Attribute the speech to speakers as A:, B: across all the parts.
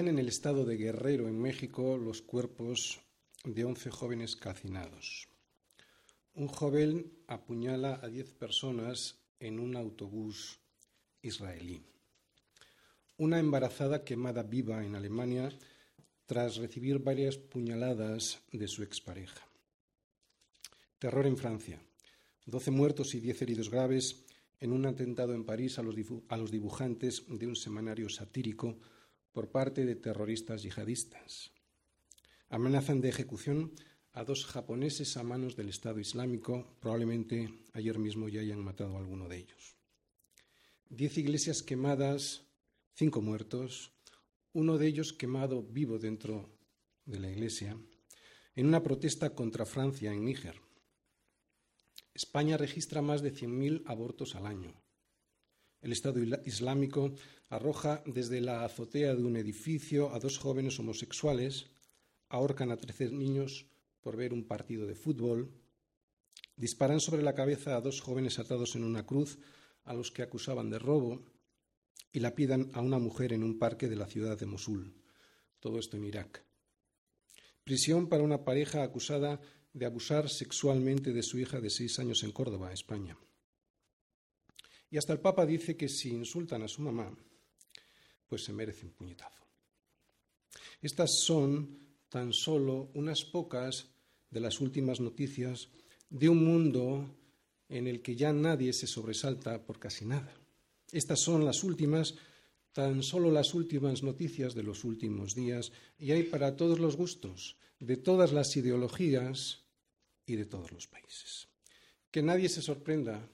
A: en el estado de Guerrero, en México, los cuerpos de 11 jóvenes calcinados. Un joven apuñala a 10 personas en un autobús israelí. Una embarazada quemada viva en Alemania tras recibir varias puñaladas de su expareja. Terror en Francia. 12 muertos y 10 heridos graves en un atentado en París a los, dibujantes de un semanario satírico por parte de terroristas yihadistas. Amenazan de ejecución a dos japoneses a manos del Estado Islámico. Probablemente ayer mismo ya hayan matado a alguno de ellos. Diez iglesias quemadas, cinco muertos, uno de ellos quemado vivo dentro de la iglesia, en una protesta contra Francia en Níger. España registra más de 100.000 abortos al año. El Estado Islámico arroja desde la azotea de un edificio a dos jóvenes homosexuales, ahorcan a trece niños por ver un partido de fútbol, disparan sobre la cabeza a dos jóvenes atados en una cruz a los que acusaban de robo y la lapidan a una mujer en un parque de la ciudad de Mosul. Todo esto en Irak. Prisión para una pareja acusada de abusar sexualmente de su hija de seis años en Córdoba, España. Y hasta el Papa dice que si insultan a su mamá, pues se merece un puñetazo. Estas son tan solo unas pocas de las últimas noticias de un mundo en el que ya nadie se sobresalta por casi nada. Estas son las últimas, tan solo las últimas noticias de los últimos días, y hay para todos los gustos, de todas las ideologías y de todos los países. Que nadie se sorprenda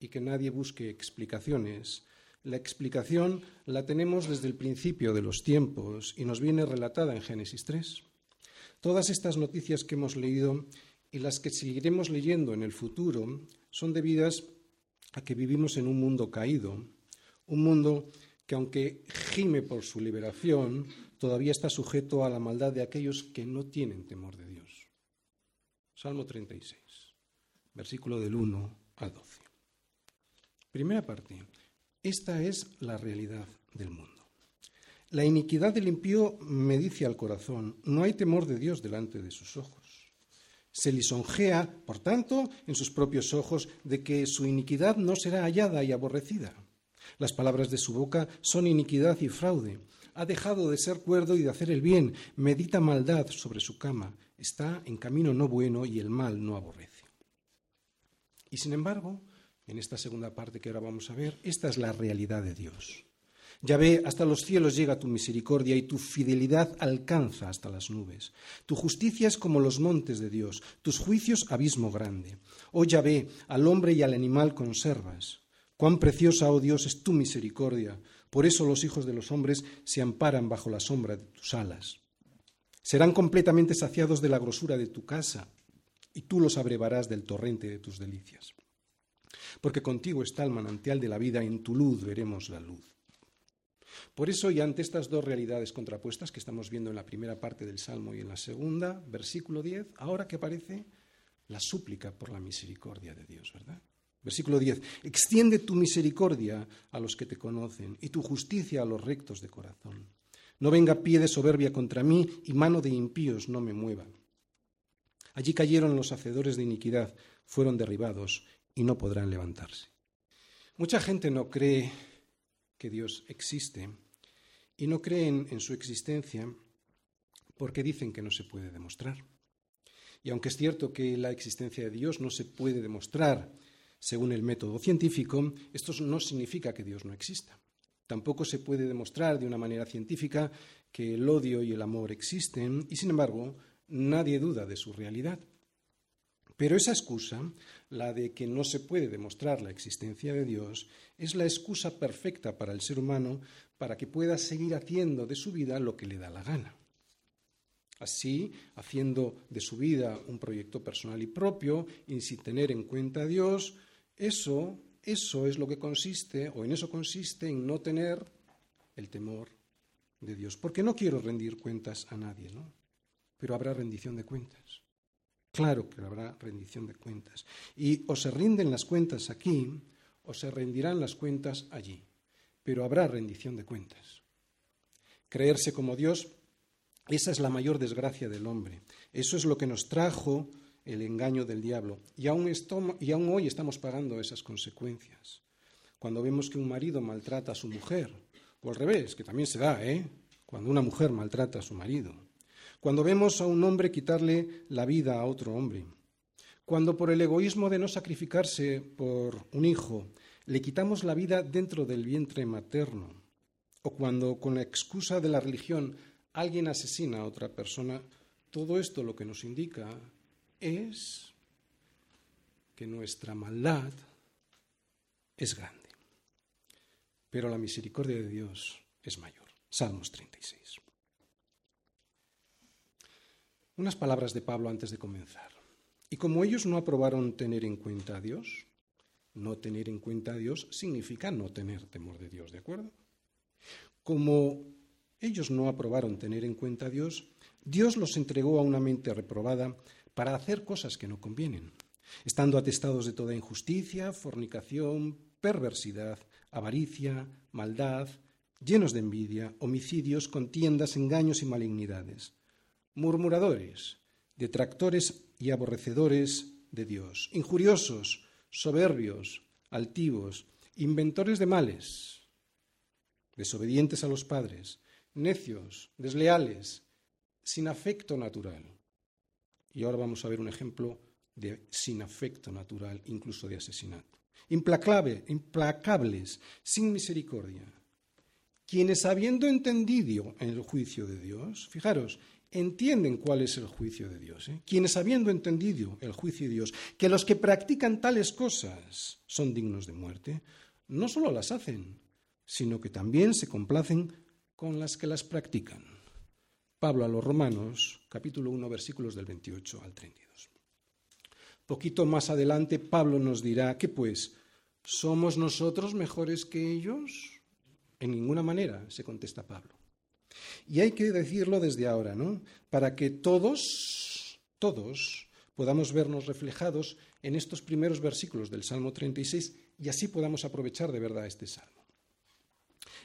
A: y que nadie busque explicaciones. La explicación la tenemos desde el principio de los tiempos y nos viene relatada en Génesis 3. Todas estas noticias que hemos leído y las que seguiremos leyendo en el futuro son debidas a que vivimos en un mundo caído, un mundo que aunque gime por su liberación, todavía está sujeto a la maldad de aquellos que no tienen temor de Dios. Salmo 36, versículo del 1 al 12. Primera parte, esta es la realidad del mundo. La iniquidad del impío me dice al corazón, no hay temor de Dios delante de sus ojos. Se lisonjea, por tanto, en sus propios ojos de que su iniquidad no será hallada y aborrecida. Las palabras de su boca son iniquidad y fraude. Ha dejado de ser cuerdo y de hacer el bien, medita maldad sobre su cama, está en camino no bueno y el mal no aborrece. Y sin embargo, en esta segunda parte que ahora vamos a ver, esta es la realidad de Dios. Ya ve, hasta los cielos llega tu misericordia y tu fidelidad alcanza hasta las nubes. Tu justicia es como los montes de Dios, tus juicios abismo grande. Oh ya ve, al hombre y al animal conservas. Cuán preciosa, oh Dios, es tu misericordia. Por eso los hijos de los hombres se amparan bajo la sombra de tus alas. Serán completamente saciados de la grosura de tu casa, y tú los abrevarás del torrente de tus delicias. Porque contigo está el manantial de la vida, en tu luz veremos la luz. Por eso, y ante estas dos realidades contrapuestas que estamos viendo en la primera parte del Salmo y en la segunda, versículo 10, ahora que aparece la súplica por la misericordia de Dios, ¿verdad? Versículo 10. Extiende tu misericordia a los que te conocen y tu justicia a los rectos de corazón. No venga pie de soberbia contra mí y mano de impíos no me mueva. Allí cayeron los hacedores de iniquidad, fueron derribados y no podrán levantarse. Mucha gente no cree que Dios existe y no creen en su existencia porque dicen que no se puede demostrar. Y aunque es cierto que la existencia de Dios no se puede demostrar según el método científico, esto no significa que Dios no exista. Tampoco se puede demostrar de una manera científica que el odio y el amor existen y, sin embargo, nadie duda de su realidad. Pero esa excusa, la de que no se puede demostrar la existencia de Dios, es la excusa perfecta para el ser humano para que pueda seguir haciendo de su vida lo que le da la gana. Así, haciendo de su vida un proyecto personal y propio y sin tener en cuenta a Dios, eso, eso es lo que consiste, o en eso consiste, en no tener el temor de Dios. Porque no quiero rendir cuentas a nadie, ¿no? Pero habrá rendición de cuentas. Claro que habrá rendición de cuentas. Y o se rinden las cuentas aquí o se rendirán las cuentas allí. Pero habrá rendición de cuentas. Creerse como Dios, esa es la mayor desgracia del hombre. Eso es lo que nos trajo el engaño del diablo. Y aún, y aún hoy estamos pagando esas consecuencias. Cuando vemos que un marido maltrata a su mujer, o al revés, que también se da, ¿eh? Cuando una mujer maltrata a su marido cuando vemos a un hombre quitarle la vida a otro hombre, cuando por el egoísmo de no sacrificarse por un hijo le quitamos la vida dentro del vientre materno, o cuando con la excusa de la religión alguien asesina a otra persona, todo esto lo que nos indica es que nuestra maldad es grande, pero la misericordia de Dios es mayor. Salmos 36. Unas palabras de Pablo antes de comenzar. Y como ellos no aprobaron tener en cuenta a Dios, no tener en cuenta a Dios significa no tener temor de Dios, ¿de acuerdo? Como ellos no aprobaron tener en cuenta a Dios, Dios los entregó a una mente reprobada para hacer cosas que no convienen, estando atestados de toda injusticia, fornicación, perversidad, avaricia, maldad, llenos de envidia, homicidios, contiendas, engaños y malignidades murmuradores, detractores y aborrecedores de Dios, injuriosos, soberbios, altivos, inventores de males, desobedientes a los padres, necios, desleales, sin afecto natural. Y ahora vamos a ver un ejemplo de sin afecto natural, incluso de asesinato. Implacable, implacables, sin misericordia, quienes habiendo entendido en el juicio de Dios, fijaros, entienden cuál es el juicio de Dios. ¿eh? Quienes habiendo entendido el juicio de Dios, que los que practican tales cosas son dignos de muerte, no solo las hacen, sino que también se complacen con las que las practican. Pablo a los Romanos, capítulo 1, versículos del 28 al 32. Poquito más adelante, Pablo nos dirá que pues, ¿somos nosotros mejores que ellos? En ninguna manera, se contesta Pablo. Y hay que decirlo desde ahora, ¿no? Para que todos, todos, podamos vernos reflejados en estos primeros versículos del Salmo 36 y así podamos aprovechar de verdad este salmo.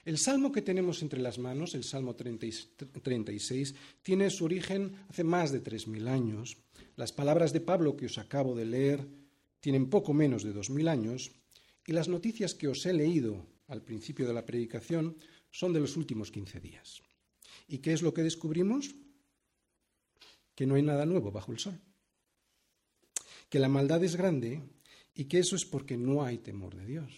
A: El salmo que tenemos entre las manos, el Salmo 36, tiene su origen hace más de 3.000 años. Las palabras de Pablo que os acabo de leer tienen poco menos de 2.000 años y las noticias que os he leído al principio de la predicación son de los últimos 15 días. ¿Y qué es lo que descubrimos? Que no hay nada nuevo bajo el sol. Que la maldad es grande y que eso es porque no hay temor de Dios.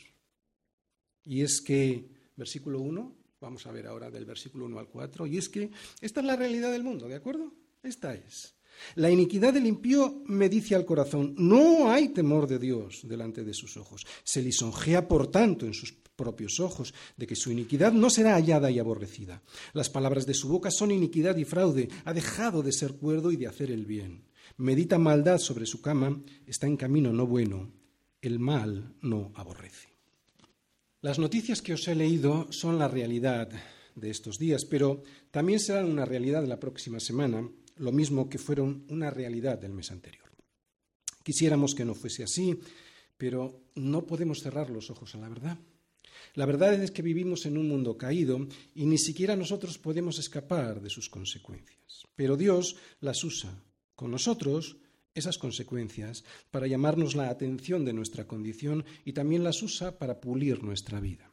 A: Y es que, versículo 1, vamos a ver ahora del versículo 1 al 4, y es que esta es la realidad del mundo, ¿de acuerdo? Esta es. La iniquidad del impío me dice al corazón, no hay temor de Dios delante de sus ojos. Se lisonjea, por tanto, en sus propios ojos, de que su iniquidad no será hallada y aborrecida. Las palabras de su boca son iniquidad y fraude. Ha dejado de ser cuerdo y de hacer el bien. Medita maldad sobre su cama, está en camino no bueno. El mal no aborrece. Las noticias que os he leído son la realidad de estos días, pero también serán una realidad de la próxima semana lo mismo que fueron una realidad del mes anterior. Quisiéramos que no fuese así, pero no podemos cerrar los ojos a la verdad. La verdad es que vivimos en un mundo caído y ni siquiera nosotros podemos escapar de sus consecuencias. Pero Dios las usa con nosotros esas consecuencias para llamarnos la atención de nuestra condición y también las usa para pulir nuestra vida.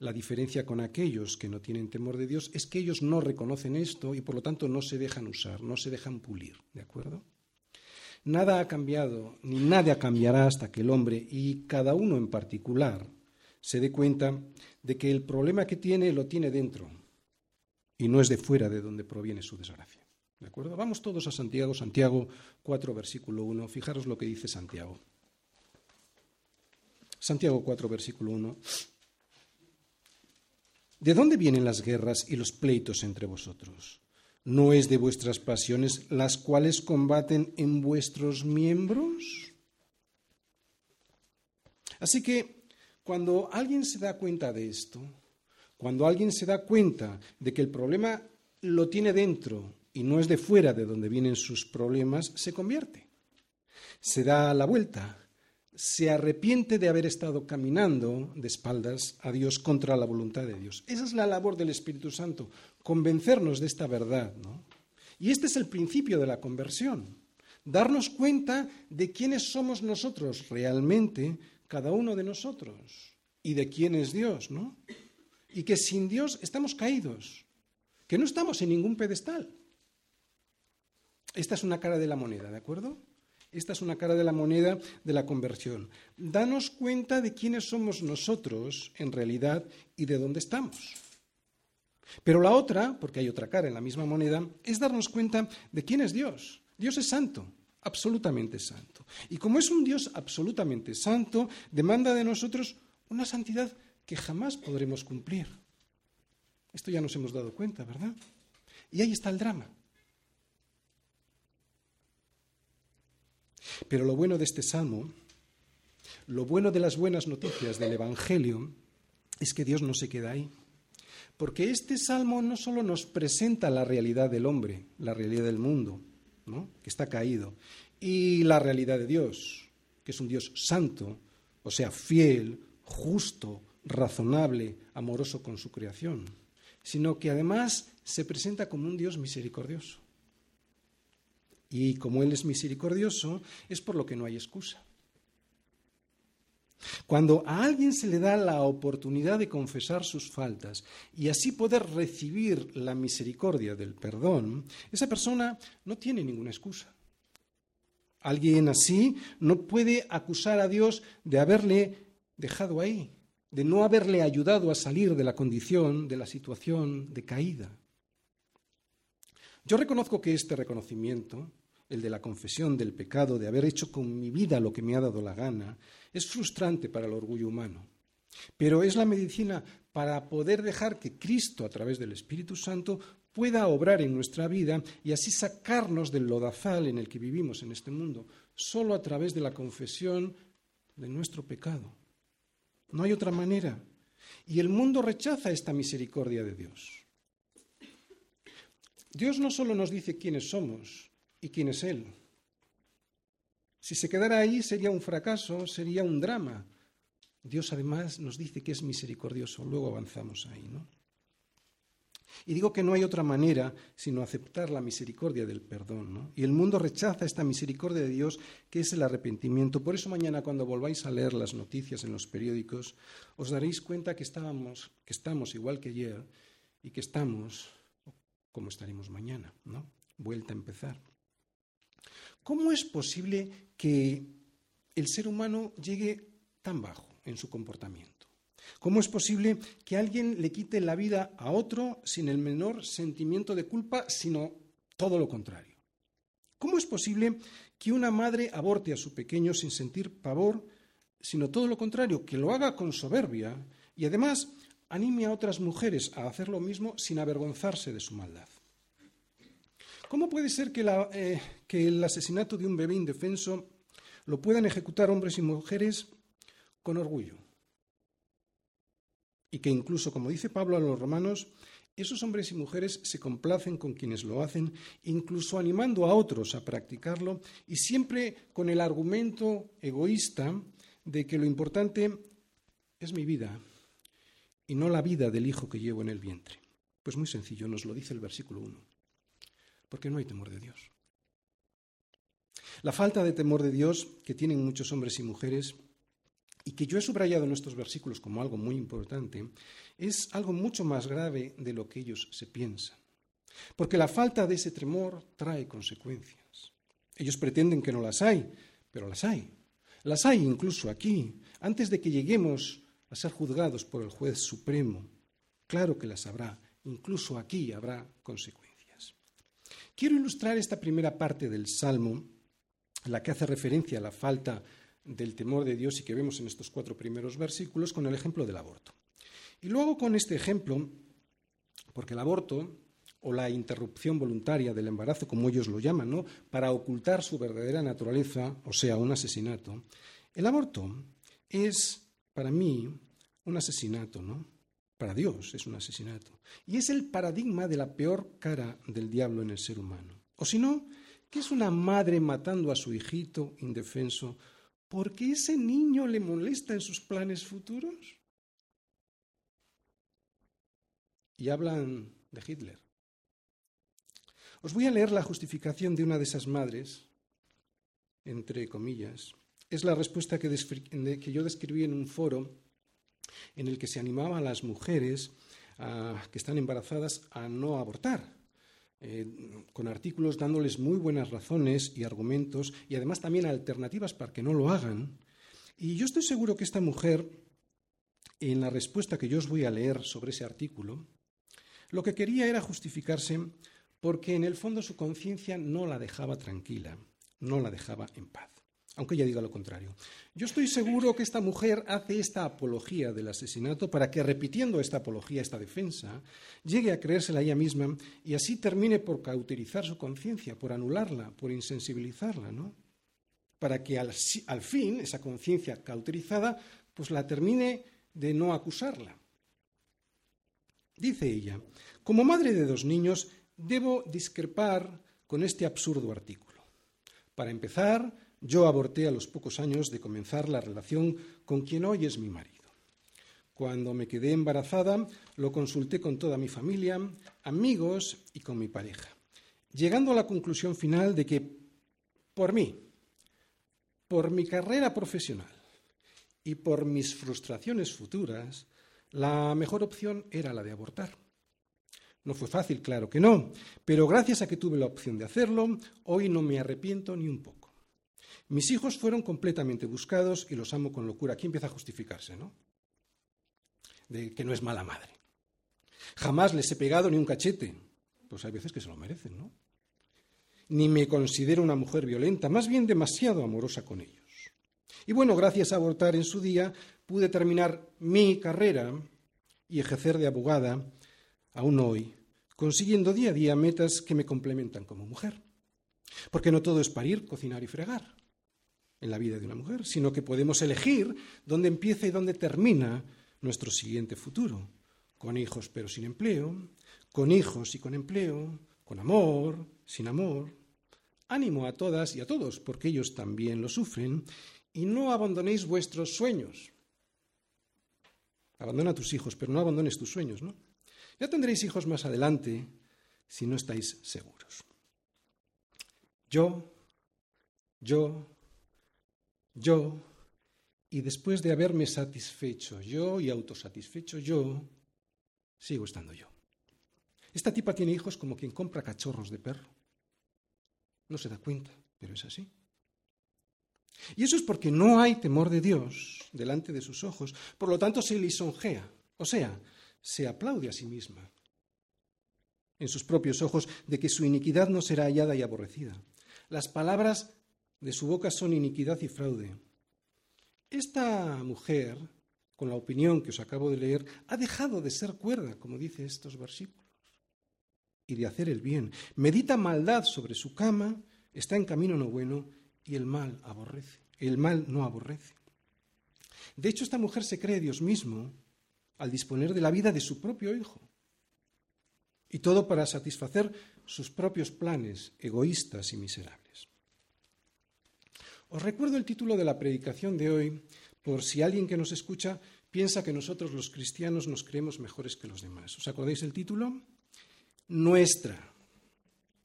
A: La diferencia con aquellos que no tienen temor de Dios es que ellos no reconocen esto y por lo tanto no se dejan usar, no se dejan pulir, ¿de acuerdo? Nada ha cambiado ni nada cambiará hasta que el hombre y cada uno en particular se dé cuenta de que el problema que tiene lo tiene dentro y no es de fuera de donde proviene su desgracia. ¿De acuerdo? Vamos todos a Santiago, Santiago 4, versículo 1. Fijaros lo que dice Santiago. Santiago 4, versículo 1. ¿De dónde vienen las guerras y los pleitos entre vosotros? ¿No es de vuestras pasiones las cuales combaten en vuestros miembros? Así que cuando alguien se da cuenta de esto, cuando alguien se da cuenta de que el problema lo tiene dentro y no es de fuera de donde vienen sus problemas, se convierte. Se da la vuelta se arrepiente de haber estado caminando de espaldas a Dios contra la voluntad de Dios. Esa es la labor del Espíritu Santo, convencernos de esta verdad. ¿no? Y este es el principio de la conversión, darnos cuenta de quiénes somos nosotros realmente, cada uno de nosotros, y de quién es Dios, ¿no? Y que sin Dios estamos caídos, que no estamos en ningún pedestal. Esta es una cara de la moneda, ¿de acuerdo? Esta es una cara de la moneda de la conversión. Danos cuenta de quiénes somos nosotros en realidad y de dónde estamos. Pero la otra, porque hay otra cara en la misma moneda, es darnos cuenta de quién es Dios. Dios es santo, absolutamente santo. Y como es un Dios absolutamente santo, demanda de nosotros una santidad que jamás podremos cumplir. Esto ya nos hemos dado cuenta, ¿verdad? Y ahí está el drama. Pero lo bueno de este salmo, lo bueno de las buenas noticias del Evangelio, es que Dios no se queda ahí. Porque este salmo no solo nos presenta la realidad del hombre, la realidad del mundo, que está caído, y la realidad de Dios, que es un Dios santo, o sea, fiel, justo, razonable, amoroso con su creación, sino que además se presenta como un Dios misericordioso. Y como Él es misericordioso, es por lo que no hay excusa. Cuando a alguien se le da la oportunidad de confesar sus faltas y así poder recibir la misericordia del perdón, esa persona no tiene ninguna excusa. Alguien así no puede acusar a Dios de haberle dejado ahí, de no haberle ayudado a salir de la condición, de la situación de caída. Yo reconozco que este reconocimiento el de la confesión del pecado, de haber hecho con mi vida lo que me ha dado la gana, es frustrante para el orgullo humano. Pero es la medicina para poder dejar que Cristo, a través del Espíritu Santo, pueda obrar en nuestra vida y así sacarnos del lodazal en el que vivimos en este mundo, solo a través de la confesión de nuestro pecado. No hay otra manera. Y el mundo rechaza esta misericordia de Dios. Dios no solo nos dice quiénes somos, ¿Y quién es Él? Si se quedara ahí sería un fracaso, sería un drama. Dios además nos dice que es misericordioso. Luego avanzamos ahí, ¿no? Y digo que no hay otra manera sino aceptar la misericordia del perdón. ¿no? Y el mundo rechaza esta misericordia de Dios que es el arrepentimiento. Por eso mañana cuando volváis a leer las noticias en los periódicos, os daréis cuenta que estábamos, que estamos igual que ayer y que estamos como estaremos mañana. ¿no? Vuelta a empezar. ¿Cómo es posible que el ser humano llegue tan bajo en su comportamiento? ¿Cómo es posible que alguien le quite la vida a otro sin el menor sentimiento de culpa, sino todo lo contrario? ¿Cómo es posible que una madre aborte a su pequeño sin sentir pavor, sino todo lo contrario, que lo haga con soberbia y además anime a otras mujeres a hacer lo mismo sin avergonzarse de su maldad? ¿Cómo puede ser eh, que, el asesinato de un bebé indefenso lo puedan ejecutar hombres y mujeres con orgullo? Y que incluso, como dice Pablo a los romanos, esos hombres y mujeres se complacen con quienes lo hacen, incluso animando a otros a practicarlo y siempre con el argumento egoísta de que lo importante es mi vida y no la vida del hijo que llevo en el vientre. Pues muy sencillo, nos lo dice el versículo 1 porque no hay temor de Dios. La falta de temor de Dios que tienen muchos hombres y mujeres y que yo he subrayado en estos versículos como algo muy importante, es algo mucho más grave de lo que ellos se piensan. Porque la falta de ese temor trae consecuencias. Ellos pretenden que no las hay, pero las hay. Las hay incluso aquí, antes de que lleguemos a ser juzgados por el juez supremo. Claro que las habrá, incluso aquí habrá consecuencias. Quiero ilustrar esta primera parte del Salmo, la que hace referencia a la falta del temor de Dios y que vemos en estos cuatro primeros versículos, con el ejemplo del aborto. Y luego con este ejemplo, porque el aborto o la interrupción voluntaria del embarazo, como ellos lo llaman, para ocultar su verdadera naturaleza, o sea, un asesinato, el aborto es, para mí, un asesinato, ¿no? Para Dios es un asesinato. Y es el paradigma de la peor cara del diablo en el ser humano. O si no, ¿qué es una madre matando a su hijito indefenso porque ese niño le molesta en sus planes futuros? Y hablan de Hitler. Os voy a leer la justificación de una de esas madres, entre comillas. Es la respuesta que, que yo describí en un foro en el que se animaba a las mujeres ah, que están embarazadas a no abortar, eh, con artículos dándoles muy buenas razones y argumentos y además también alternativas para que no lo hagan. Y yo estoy seguro que esta mujer, en la respuesta que yo os voy a leer sobre ese artículo, lo que quería era justificarse porque en el fondo su conciencia no la dejaba tranquila, no la dejaba en paz aunque ella diga lo contrario. Yo estoy seguro que esta mujer hace esta apología del asesinato para que, repitiendo esta apología, esta defensa, llegue a creérsela ella misma y así termine por cauterizar su conciencia, por anularla, por insensibilizarla, ¿no? Para que al, al fin esa conciencia cauterizada pues la termine de no acusarla. Dice ella, como madre de dos niños, debo discrepar con este absurdo artículo. Para empezar, yo aborté a los pocos años de comenzar la relación con quien hoy es mi marido. Cuando me quedé embarazada, lo consulté con toda mi familia, amigos y con mi pareja, llegando a la conclusión final de que por mí, por mi carrera profesional y por mis frustraciones futuras, la mejor opción era la de abortar. No fue fácil, claro que no, pero gracias a que tuve la opción de hacerlo, hoy no me arrepiento ni un poco. Mis hijos fueron completamente buscados y los amo con locura. Aquí empieza a justificarse, ¿no? De que no es mala madre. Jamás les he pegado ni un cachete. Pues hay veces que se lo merecen, ¿no? Ni me considero una mujer violenta, más bien demasiado amorosa con ellos. Y bueno, gracias a abortar en su día, pude terminar mi carrera y ejercer de abogada, aún hoy, consiguiendo día a día metas que me complementan como mujer. Porque no todo es parir, cocinar y fregar en la vida de una mujer, sino que podemos elegir dónde empieza y dónde termina nuestro siguiente futuro, con hijos pero sin empleo, con hijos y con empleo, con amor, sin amor. Ánimo a todas y a todos, porque ellos también lo sufren, y no abandonéis vuestros sueños. Abandona a tus hijos, pero no abandones tus sueños, ¿no? Ya tendréis hijos más adelante si no estáis seguros. Yo, yo yo, y después de haberme satisfecho yo y autosatisfecho yo, sigo estando yo. Esta tipa tiene hijos como quien compra cachorros de perro. No se da cuenta, pero es así. Y eso es porque no hay temor de Dios delante de sus ojos, por lo tanto se lisonjea, o sea, se aplaude a sí misma en sus propios ojos de que su iniquidad no será hallada y aborrecida. Las palabras de su boca son iniquidad y fraude. Esta mujer, con la opinión que os acabo de leer, ha dejado de ser cuerda, como dice estos versículos, y de hacer el bien. Medita maldad sobre su cama, está en camino no bueno y el mal aborrece. El mal no aborrece. De hecho, esta mujer se cree Dios mismo al disponer de la vida de su propio hijo. Y todo para satisfacer sus propios planes egoístas y miserables. Os recuerdo el título de la predicación de hoy, por si alguien que nos escucha piensa que nosotros los cristianos nos creemos mejores que los demás. ¿Os acordáis el título? Nuestra,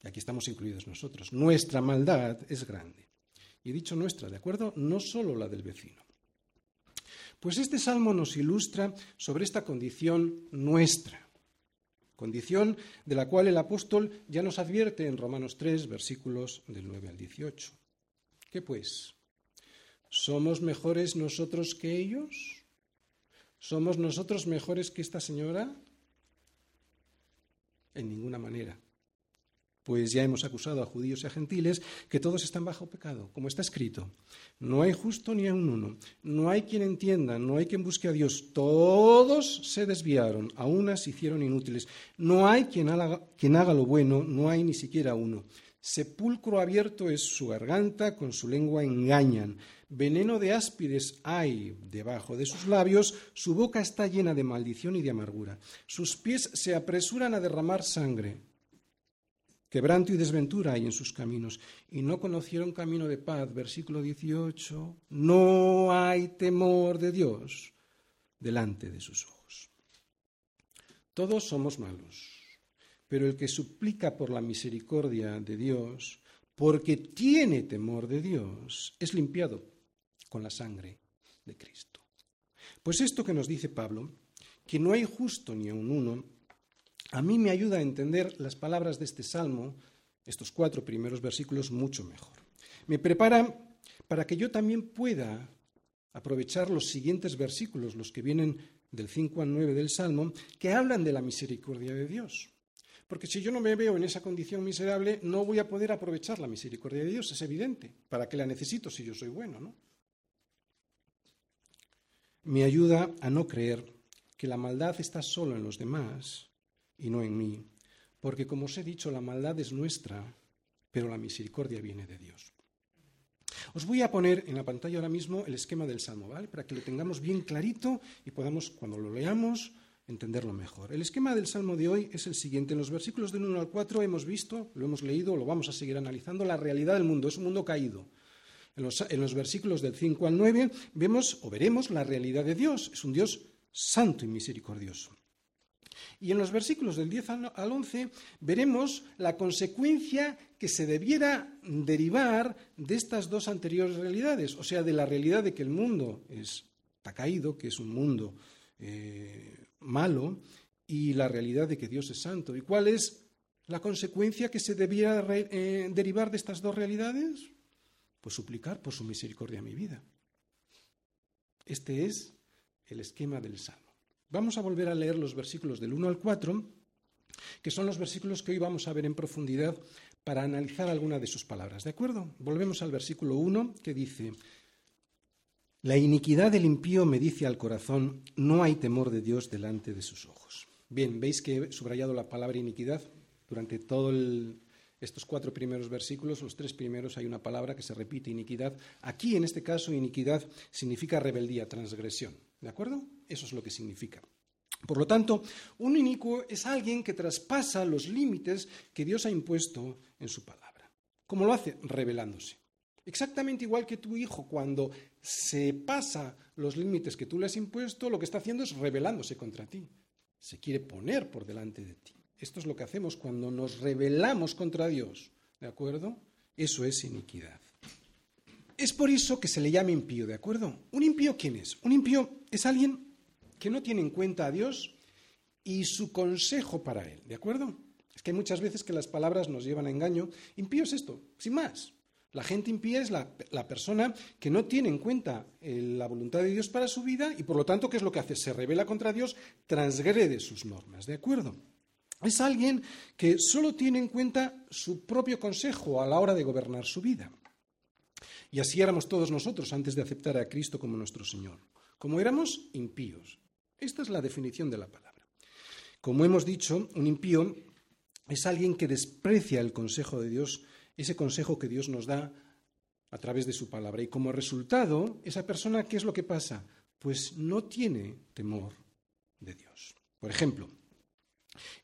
A: y aquí estamos incluidos nosotros, nuestra maldad es grande. Y he dicho nuestra, ¿de acuerdo? No solo la del vecino. Pues este salmo nos ilustra sobre esta condición nuestra, condición de la cual el apóstol ya nos advierte en Romanos 3, versículos del 9 al 18. ¿Qué pues? ¿Somos mejores nosotros que ellos? ¿Somos nosotros mejores que esta señora? En ninguna manera. Pues ya hemos acusado a judíos y a gentiles que todos están bajo pecado, como está escrito. No hay justo ni a un uno, no hay quien entienda, no hay quien busque a Dios. Todos se desviaron, a unas se hicieron inútiles. No hay quien haga, quien haga lo bueno, no hay ni siquiera uno. Sepulcro abierto es su garganta, con su lengua engañan. Veneno de áspides hay debajo de sus labios, su boca está llena de maldición y de amargura. Sus pies se apresuran a derramar sangre. Quebranto y desventura hay en sus caminos, y no conocieron camino de paz. Versículo 18. No hay temor de Dios delante de sus ojos. Todos somos malos pero el que suplica por la misericordia de Dios, porque tiene temor de Dios, es limpiado con la sangre de Cristo. Pues esto que nos dice Pablo, que no hay justo ni un uno, a mí me ayuda a entender las palabras de este salmo, estos cuatro primeros versículos, mucho mejor. Me prepara para que yo también pueda aprovechar los siguientes versículos, los que vienen del 5 al 9 del Salmo, que hablan de la misericordia de Dios. Porque si yo no me veo en esa condición miserable, no voy a poder aprovechar la misericordia de Dios, es evidente. ¿Para qué la necesito si yo soy bueno, no? Me ayuda a no creer que la maldad está solo en los demás y no en mí, porque como os he dicho, la maldad es nuestra, pero la misericordia viene de Dios. Os voy a poner en la pantalla ahora mismo el esquema del Salmo, ¿vale? Para que lo tengamos bien clarito y podamos, cuando lo leamos, entenderlo mejor. El esquema del Salmo de hoy es el siguiente. En los versículos del 1 al 4 hemos visto, lo hemos leído, lo vamos a seguir analizando, la realidad del mundo. Es un mundo caído. En los, versículos del 5 al 9 vemos o veremos la realidad de Dios. Es un Dios santo y misericordioso. Y en los versículos del 10 al 11 veremos la consecuencia que se debiera derivar de estas dos anteriores realidades, o sea, de la realidad de que el mundo está caído, que es un mundo eh, malo y la realidad de que Dios es santo. ¿Y cuál es la consecuencia que se debía eh, derivar de estas dos realidades? Pues suplicar por su misericordia mi vida. Este es el esquema del Salmo. Vamos a volver a leer los versículos del 1 al 4, que son los versículos que hoy vamos a ver en profundidad para analizar alguna de sus palabras. ¿De acuerdo? Volvemos al versículo 1 que dice, la iniquidad del impío me dice al corazón, no hay temor de Dios delante de sus ojos. Bien, veis que he subrayado la palabra iniquidad. Durante todos estos cuatro primeros versículos, los tres primeros, hay una palabra que se repite, iniquidad. Aquí, en este caso, iniquidad significa rebeldía, transgresión. ¿De acuerdo? Eso es lo que significa. Por lo tanto, un inicuo es alguien que traspasa los límites que Dios ha impuesto en su palabra. ¿Cómo lo hace? Revelándose. Exactamente igual que tu hijo, cuando se pasa los límites que tú le has impuesto, lo que está haciendo es rebelándose contra ti. Se quiere poner por delante de ti. Esto es lo que hacemos cuando nos rebelamos contra Dios. ¿De acuerdo? Eso es iniquidad. Es por eso que se le llama impío, ¿de acuerdo? ¿Un impío quién es? Un impío es alguien que no tiene en cuenta a Dios y su consejo para él, ¿de acuerdo? Es que hay muchas veces que las palabras nos llevan a engaño. Impío es esto, sin más. La gente impía es la, persona que no tiene en cuenta eh, la voluntad de Dios para su vida y por lo tanto, ¿qué es lo que hace? Se revela contra Dios, transgrede sus normas, ¿de acuerdo? Es alguien que solo tiene en cuenta su propio consejo a la hora de gobernar su vida. Y así éramos todos nosotros antes de aceptar a Cristo como nuestro Señor. Como éramos impíos. Esta es la definición de la palabra. Como hemos dicho, un impío es alguien que desprecia el consejo de Dios ese consejo que Dios nos da a través de su palabra. Y como resultado, esa persona, ¿qué es lo que pasa? Pues no tiene temor de Dios. Por ejemplo,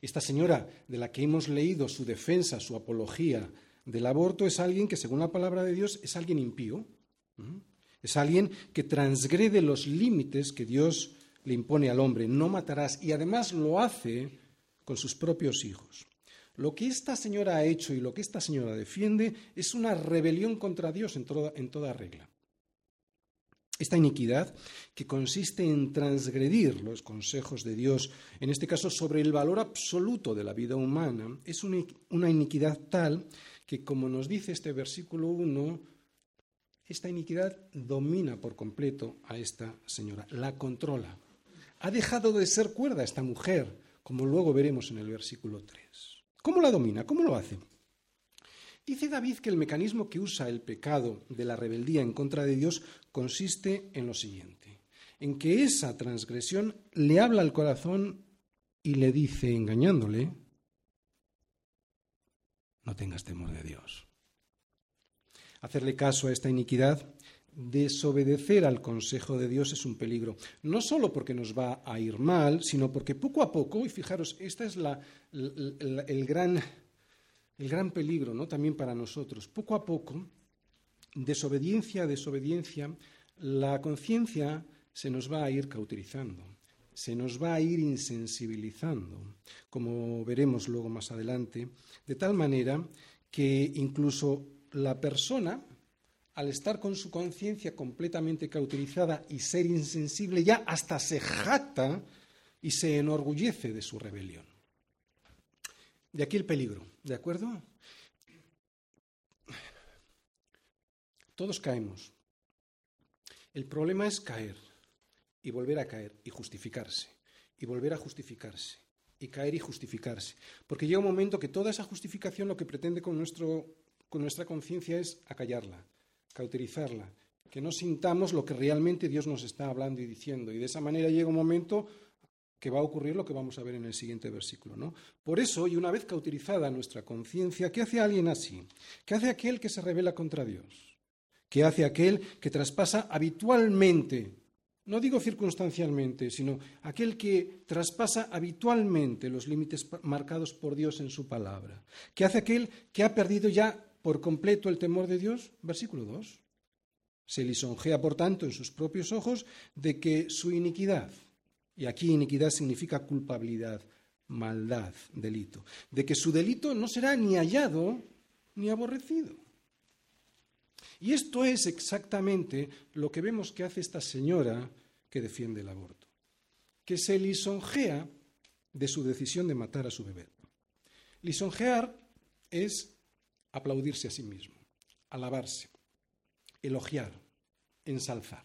A: esta señora de la que hemos leído su defensa, su apología del aborto, es alguien que, según la palabra de Dios, es alguien impío. Es alguien que transgrede los límites que Dios le impone al hombre. No matarás. Y además lo hace con sus propios hijos. Lo que esta señora ha hecho y lo que esta señora defiende es una rebelión contra Dios en toda, regla. Esta iniquidad, que consiste en transgredir los consejos de Dios, en este caso sobre el valor absoluto de la vida humana, es una iniquidad tal que, como nos dice este versículo 1, esta iniquidad domina por completo a esta señora, la controla. Ha dejado de ser cuerda esta mujer, como luego veremos en el versículo 3. ¿Cómo la domina? ¿Cómo lo hace? Dice David que el mecanismo que usa el pecado de la rebeldía en contra de Dios consiste en lo siguiente, en que esa transgresión le habla al corazón y le dice, engañándole, no tengas temor de Dios. Hacerle caso a esta iniquidad Desobedecer al consejo de Dios es un peligro, no solo porque nos va a ir mal, sino porque poco a poco, y fijaros, este es el, gran, el gran peligro ¿no? también para nosotros, poco a poco, desobediencia a desobediencia, la conciencia se nos va a ir cauterizando, se nos va a ir insensibilizando, como veremos luego más adelante, de tal manera que incluso la persona al estar con su conciencia completamente cauterizada y ser insensible, ya hasta se jacta y se enorgullece de su rebelión. De aquí el peligro, ¿de acuerdo? Todos caemos. El problema es caer y volver a caer y justificarse y volver a justificarse y caer y justificarse. Porque llega un momento que toda esa justificación lo que pretende con, nuestro, con nuestra conciencia es acallarla, cauterizarla, que no sintamos lo que realmente Dios nos está hablando y diciendo. Y de esa manera llega un momento que va a ocurrir lo que vamos a ver en el siguiente versículo. ¿no? Por eso, y una vez cauterizada nuestra conciencia, ¿qué hace alguien así? ¿Qué hace aquel que se revela contra Dios? ¿Qué hace aquel que traspasa habitualmente no digo circunstancialmente, sino aquel que traspasa habitualmente los límites marcados por Dios en su palabra, ¿Qué hace aquel que ha perdido ya por completo el temor de Dios? Versículo 2. Se lisonjea, por tanto, en sus propios ojos de que su iniquidad, y aquí iniquidad significa culpabilidad, maldad, delito, de que su delito no será ni hallado ni aborrecido. Y esto es exactamente lo que vemos que hace esta señora que defiende el aborto, que se lisonjea de su decisión de matar a su bebé. Lisonjear es aplaudirse a sí mismo, alabarse, elogiar, ensalzar.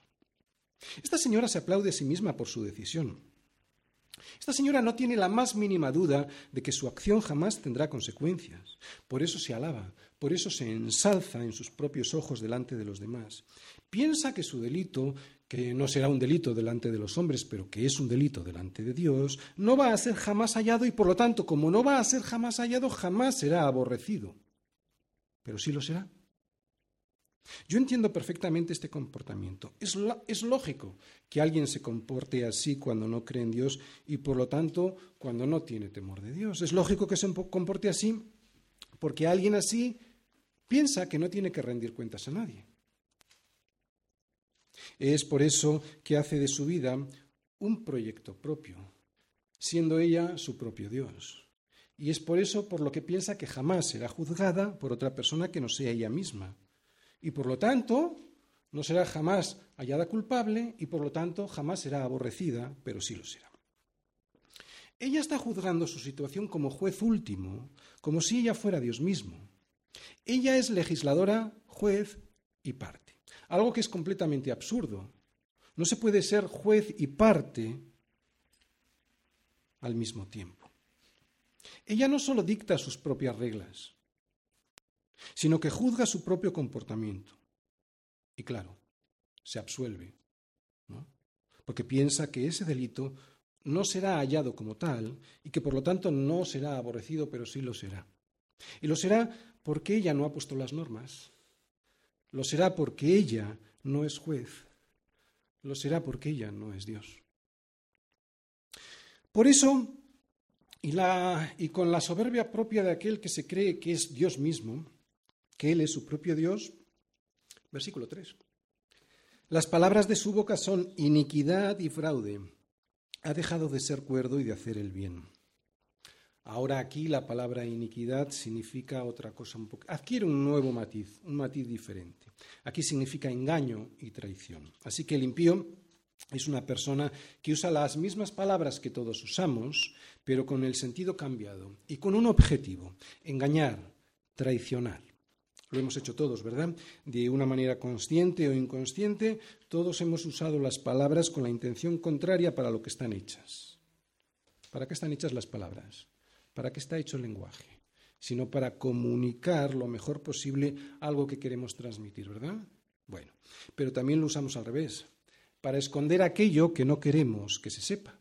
A: Esta señora se aplaude a sí misma por su decisión. Esta señora no tiene la más mínima duda de que su acción jamás tendrá consecuencias. Por eso se alaba, por eso se ensalza en sus propios ojos delante de los demás. Piensa que su delito, que no será un delito delante de los hombres, pero que es un delito delante de Dios, no va a ser jamás hallado y por lo tanto, como no va a ser jamás hallado, jamás será aborrecido pero sí lo será. Yo entiendo perfectamente este comportamiento. Es, es, lógico que alguien se comporte así cuando no cree en Dios y por lo tanto cuando no tiene temor de Dios. Es lógico que se comporte así porque alguien así piensa que no tiene que rendir cuentas a nadie. Es por eso que hace de su vida un proyecto propio, siendo ella su propio Dios y es por eso por lo que piensa que jamás será juzgada por otra persona que no sea ella misma. Y por lo tanto, no será jamás hallada culpable y por lo tanto jamás será aborrecida, pero sí lo será. Ella está juzgando su situación como juez último, como si ella fuera Dios mismo. Ella es legisladora, juez y parte, algo que es completamente absurdo. No se puede ser juez y parte al mismo tiempo. Ella no solo dicta sus propias reglas, sino que juzga su propio comportamiento. Y claro, se absuelve, porque piensa que ese delito no será hallado como tal y que por lo tanto no será aborrecido, pero sí lo será. Y lo será porque ella no ha puesto las normas, lo será porque ella no es juez, lo será porque ella no es Dios. Por eso y, con la soberbia propia de aquel que se cree que es Dios mismo, que Él es su propio Dios, versículo 3. Las palabras de su boca son iniquidad y fraude. Ha dejado de ser cuerdo y de hacer el bien. Ahora aquí la palabra iniquidad significa otra cosa un poco. Adquiere un nuevo matiz, un matiz diferente. Aquí significa engaño y traición. Así que el impío es una persona que usa las mismas palabras que todos usamos, pero con el sentido cambiado y con un objetivo, engañar, traicionar. Lo hemos hecho todos, ¿verdad? De una manera consciente o inconsciente, todos hemos usado las palabras con la intención contraria para lo que están hechas. ¿Para qué están hechas las palabras? ¿Para qué está hecho el lenguaje? Sino para comunicar lo mejor posible algo que queremos transmitir, ¿verdad? Bueno, pero también lo usamos al revés para esconder aquello que no queremos que se sepa.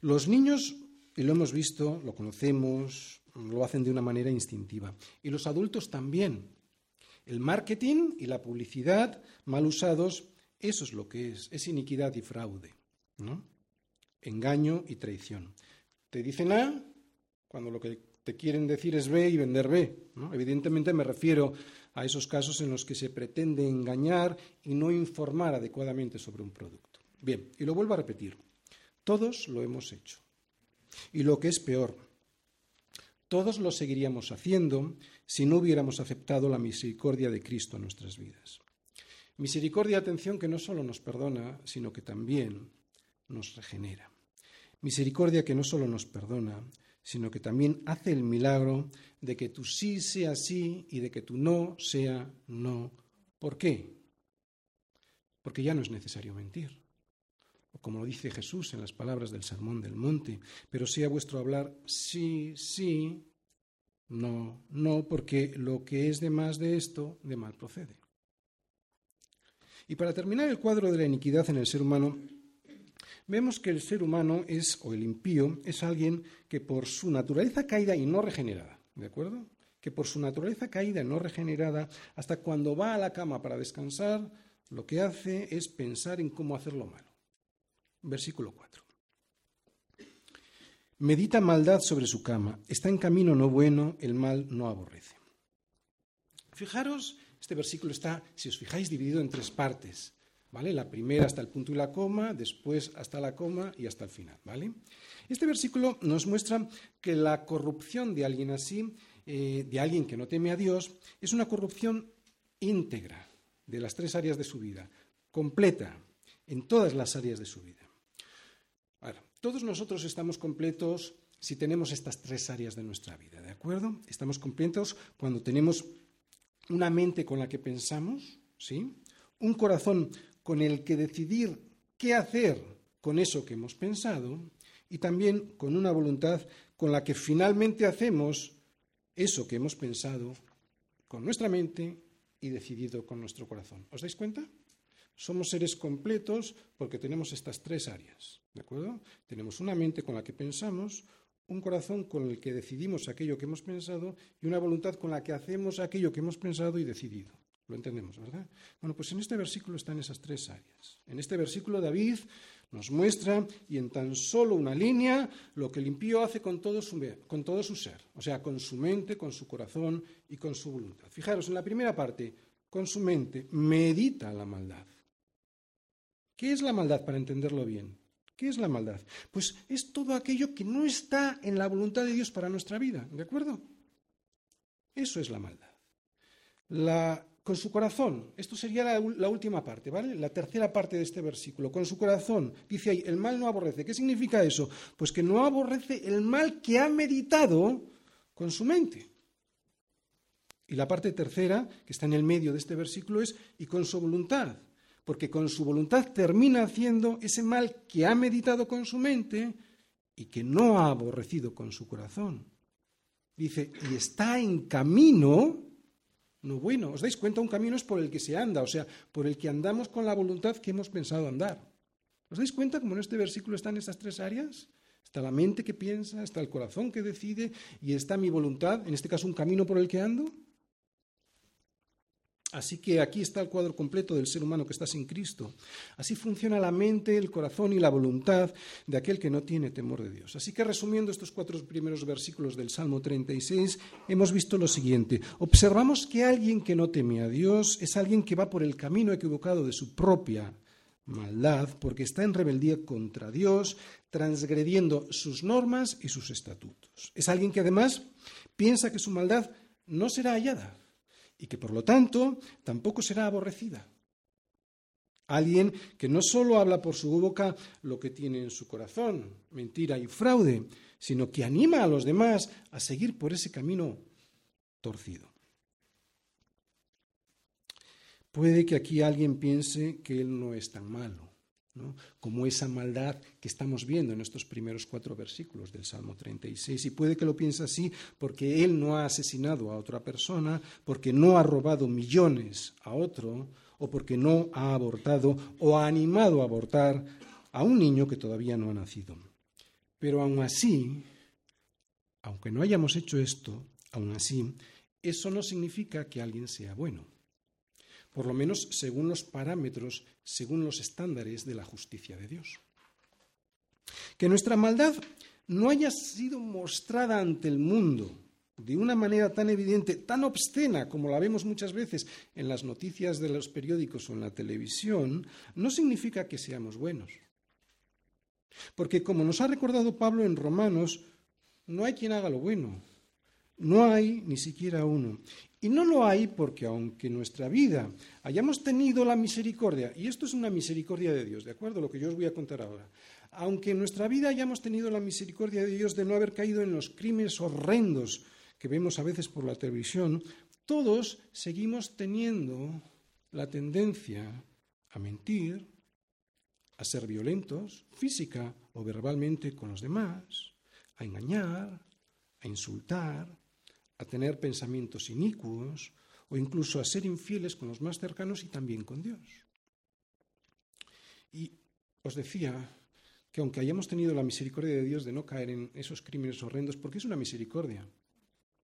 A: Los niños, y lo hemos visto, lo conocemos, lo hacen de una manera instintiva. Y los adultos también. El marketing y la publicidad mal usados, eso es lo que es, es iniquidad y fraude, engaño y traición. Te dicen A cuando lo que te quieren decir es B y vender B. Evidentemente me refiero a esos casos en los que se pretende engañar y no informar adecuadamente sobre un producto. Bien, y lo vuelvo a repetir, todos lo hemos hecho. Y lo que es peor, todos lo seguiríamos haciendo si no hubiéramos aceptado la misericordia de Cristo en nuestras vidas. Misericordia, atención, que no solo nos perdona, sino que también nos regenera. Misericordia que no solo nos perdona, sino que también hace el milagro de que tu sí sea sí y de que tu no sea no. ¿Por qué? Porque ya no es necesario mentir. como lo dice Jesús en las palabras del Sermón del Monte, pero sea vuestro hablar sí, sí, no, no, porque lo que es de más de esto, de mal procede. Y para terminar el cuadro de la iniquidad en el ser humano, vemos que el ser humano es, o el impío, es alguien que por su naturaleza caída y no regenerada, ¿de acuerdo? Que por su naturaleza caída y no regenerada, hasta cuando va a la cama para descansar, lo que hace es pensar en cómo hacerlo malo. Versículo 4. Medita maldad sobre su cama, está en camino no bueno, el mal no aborrece. Fijaros, este versículo está, si os fijáis, dividido en tres partes. ¿vale? La primera hasta el punto y la coma, después hasta la coma y hasta el final, ¿vale? Este versículo nos muestra que la corrupción de alguien así, eh, de alguien que no teme a Dios, es una corrupción íntegra de las tres áreas de su vida, completa en todas las áreas de su vida. todos nosotros estamos completos si tenemos estas tres áreas de nuestra vida, ¿de acuerdo? Estamos completos cuando tenemos una mente con la que pensamos, ¿sí? Un corazón con el que decidir qué hacer con eso que hemos pensado y también con una voluntad con la que finalmente hacemos eso que hemos pensado con nuestra mente y decidido con nuestro corazón. ¿Os dais cuenta? Somos seres completos porque tenemos estas tres áreas, ¿de acuerdo? Tenemos una mente con la que pensamos, un corazón con el que decidimos aquello que hemos pensado y una voluntad con la que hacemos aquello que hemos pensado y decidido. Lo entendemos, ¿verdad? Bueno, pues en este versículo están esas tres áreas. En este versículo David nos muestra, y en tan solo una línea, lo que el impío hace con todo, su, ser, o sea, con su mente, con su corazón y con su voluntad. Fijaros, en la primera parte, con su mente, medita la maldad. ¿Qué es la maldad para entenderlo bien? ¿Qué es la maldad? Pues es todo aquello que no está en la voluntad de Dios para nuestra vida, ¿de acuerdo? Eso es la maldad. La con su corazón. Esto sería la, última parte, ¿vale? La tercera parte de este versículo. Con su corazón. Dice ahí, el mal no aborrece. ¿Qué significa eso? Pues que no aborrece el mal que ha meditado con su mente. Y la parte tercera, que está en el medio de este versículo, es y con su voluntad. Porque con su voluntad termina haciendo ese mal que ha meditado con su mente y que no ha aborrecido con su corazón. Dice, y está en camino no bueno. ¿Os dais cuenta? Un camino es por el que se anda, o sea, por el que andamos con la voluntad que hemos pensado andar. ¿Os dais cuenta cómo en este versículo están estas tres áreas? Está la mente que piensa, está el corazón que decide y está mi voluntad, en este caso un camino por el que ando. Así que aquí está el cuadro completo del ser humano que está sin Cristo. Así funciona la mente, el corazón y la voluntad de aquel que no tiene temor de Dios. Así que resumiendo estos cuatro primeros versículos del Salmo 36, hemos visto lo siguiente. Observamos que alguien que no teme a Dios es alguien que va por el camino equivocado de su propia maldad, porque está en rebeldía contra Dios, transgrediendo sus normas y sus estatutos. Es alguien que además piensa que su maldad no será hallada y que por lo tanto tampoco será aborrecida. Alguien que no solo habla por su boca lo que tiene en su corazón, mentira y fraude, sino que anima a los demás a seguir por ese camino torcido. Puede que aquí alguien piense que él no es tan malo, como esa maldad que estamos viendo en estos primeros cuatro versículos del Salmo 36. Y puede que lo piense así porque él no ha asesinado a otra persona, porque no ha robado millones a otro, o porque no ha abortado o ha animado a abortar a un niño que todavía no ha nacido. Pero aún así, aunque no hayamos hecho esto, aún así, eso no significa que alguien sea bueno por lo menos según los parámetros, según los estándares de la justicia de Dios. Que nuestra maldad no haya sido mostrada ante el mundo de una manera tan evidente, tan obscena como la vemos muchas veces en las noticias de los periódicos o en la televisión, no significa que seamos buenos. Porque como nos ha recordado Pablo en Romanos, no hay quien haga lo bueno, no hay ni siquiera uno. Y no lo hay porque aunque en nuestra vida hayamos tenido la misericordia, y esto es una misericordia de Dios, ¿de acuerdo? Lo que yo os voy a contar ahora. Aunque en nuestra vida hayamos tenido la misericordia de Dios de no haber caído en los crímenes horrendos que vemos a veces por la televisión, todos seguimos teniendo la tendencia a mentir, a ser violentos, física o verbalmente con los demás, a engañar, a insultar, tener pensamientos inicuos o incluso a ser infieles con los más cercanos y también con Dios. Y os decía que aunque hayamos tenido la misericordia de Dios de no caer en esos crímenes horrendos, porque es una misericordia,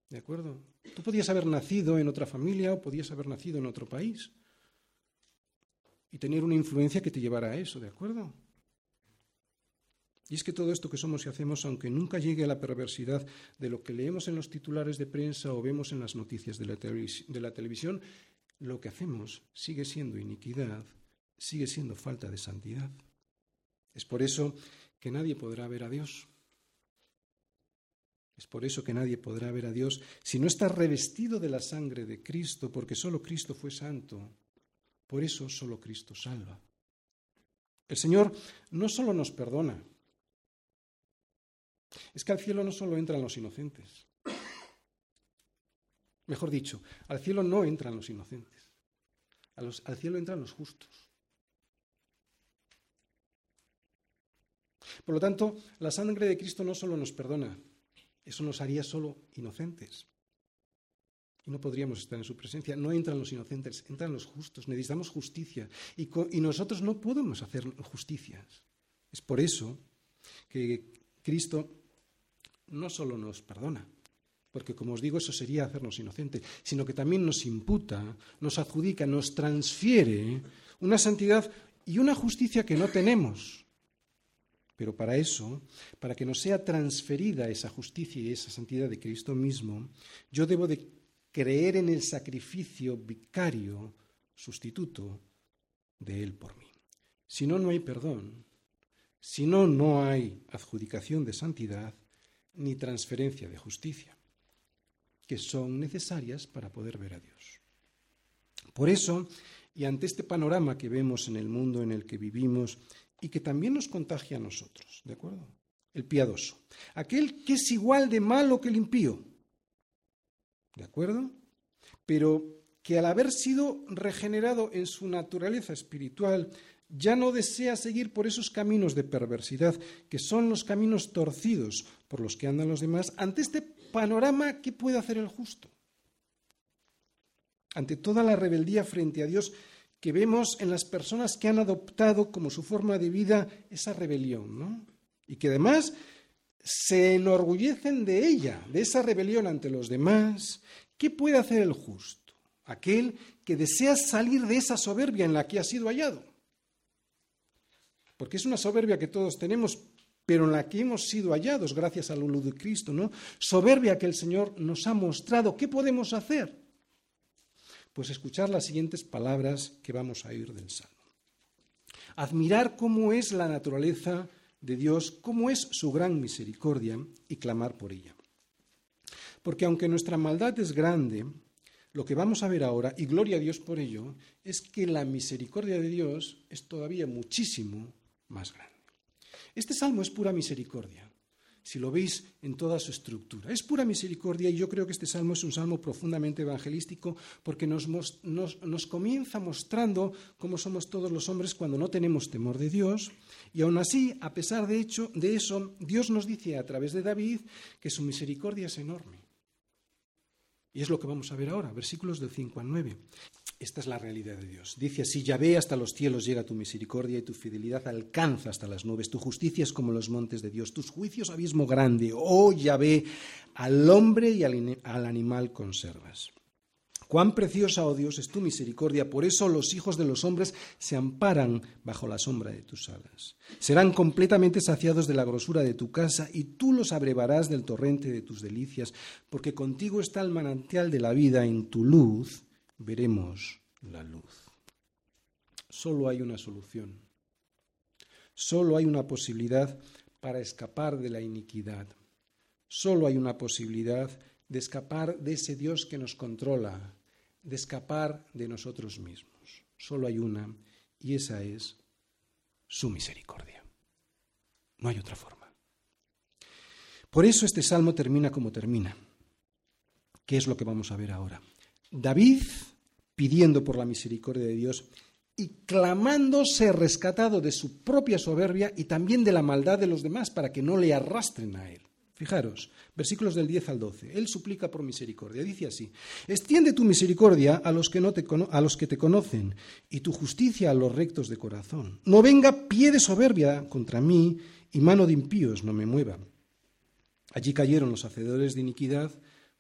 A: ¿de acuerdo? Tú podías haber nacido en otra familia o podías haber nacido en otro país y tener una influencia que te llevara a eso, ¿de acuerdo? Y es que todo esto que somos y hacemos, aunque nunca llegue a la perversidad de lo que leemos en los titulares de prensa o vemos en las noticias de la, televisión, lo que hacemos sigue siendo iniquidad, sigue siendo falta de santidad. Es por eso que nadie podrá ver a Dios. Es por eso que nadie podrá ver a Dios si no está revestido de la sangre de Cristo, porque solo Cristo fue santo. Por eso solo Cristo salva. El Señor no solo nos perdona, es que al cielo no solo entran los inocentes. Mejor dicho, al cielo no entran los inocentes. al cielo entran los justos. Por lo tanto, la sangre de Cristo no solo nos perdona, eso nos haría solo inocentes. Y no podríamos estar en su presencia. No entran los inocentes, entran los justos. Necesitamos justicia. y nosotros no podemos hacer justicias. Es por eso que Cristo no solo nos perdona, porque como os digo, eso sería hacernos inocentes, sino que también nos imputa, nos adjudica, nos transfiere una santidad y una justicia que no tenemos. Pero para eso, para que nos sea transferida esa justicia y esa santidad de Cristo mismo, yo debo de creer en el sacrificio vicario, sustituto, de Él por mí. Si no, no hay perdón. Si no, no hay adjudicación de santidad ni transferencia de justicia, que son necesarias para poder ver a Dios. Por eso, y ante este panorama que vemos en el mundo en el que vivimos y que también nos contagia a nosotros, ¿de acuerdo? El piadoso, aquel que es igual de malo que el impío, ¿de acuerdo? Pero que al haber sido regenerado en su naturaleza espiritual, ya no desea seguir por esos caminos de perversidad, que son los caminos torcidos, por los que andan los demás, ante este panorama, ¿qué puede hacer el justo? Ante toda la rebeldía frente a Dios que vemos en las personas que han adoptado como su forma de vida esa rebelión, ¿no? Y que además se enorgullecen de ella, de esa rebelión ante los demás. ¿Qué puede hacer el justo? Aquel que desea salir de esa soberbia en la que ha sido hallado. Porque es una soberbia que todos tenemos, pero en la que hemos sido hallados gracias al la de Cristo, ¿no? Soberbia que el Señor nos ha mostrado. ¿Qué podemos hacer? Pues escuchar las siguientes palabras que vamos a oír del Salmo. Admirar cómo es la naturaleza de Dios, cómo es su gran misericordia y clamar por ella. Porque aunque nuestra maldad es grande, lo que vamos a ver ahora, y gloria a Dios por ello, es que la misericordia de Dios es todavía muchísimo más grande. Este salmo es pura misericordia, si lo veis en toda su estructura. Es pura misericordia y yo creo que este salmo es un salmo profundamente evangelístico porque nos, comienza mostrando cómo somos todos los hombres cuando no tenemos temor de Dios y aún así, a pesar de, hecho, de eso, Dios nos dice a través de David que su misericordia es enorme. Y es lo que vamos a ver ahora, versículos de 5 al 9. Esta es la realidad de Dios. Dice así, Yahvé, hasta los cielos llega tu misericordia y tu fidelidad alcanza hasta las nubes. Tu justicia es como los montes de Dios, tus juicios abismo grande. Oh ve, al hombre y al, al animal conservas. Cuán preciosa, oh Dios, es tu misericordia, por eso los hijos de los hombres se amparan bajo la sombra de tus alas. Serán completamente saciados de la grosura de tu casa y tú los abrevarás del torrente de tus delicias, porque contigo está el manantial de la vida, en tu luz veremos la luz. Solo hay una solución. Solo hay una posibilidad para escapar de la iniquidad. Solo hay una posibilidad de escapar de ese Dios que nos controla, de escapar de nosotros mismos. Solo hay una y esa es su misericordia. No hay otra forma. Por eso este salmo termina como termina, ¿Qué es lo que vamos a ver ahora. David pidiendo por la misericordia de Dios y clamándose rescatado de su propia soberbia y también de la maldad de los demás para que no le arrastren a él. Fijaros, versículos del 10 al 12. Él suplica por misericordia. Dice así, extiende tu misericordia a los, que no te a los que te conocen y tu justicia a los rectos de corazón. No venga pie de soberbia contra mí y mano de impíos no me mueva. Allí cayeron los hacedores de iniquidad,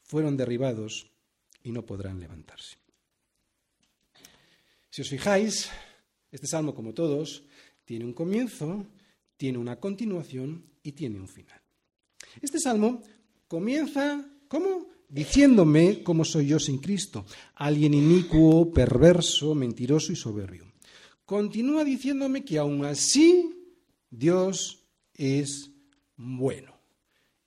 A: fueron derribados y no podrán levantarse. Si os fijáis, este salmo, como todos, tiene un comienzo, tiene una continuación y tiene un final. Este salmo comienza, ¿cómo? Diciéndome cómo soy yo sin Cristo, alguien inicuo, perverso, mentiroso y soberbio. Continúa diciéndome que aún así Dios es bueno,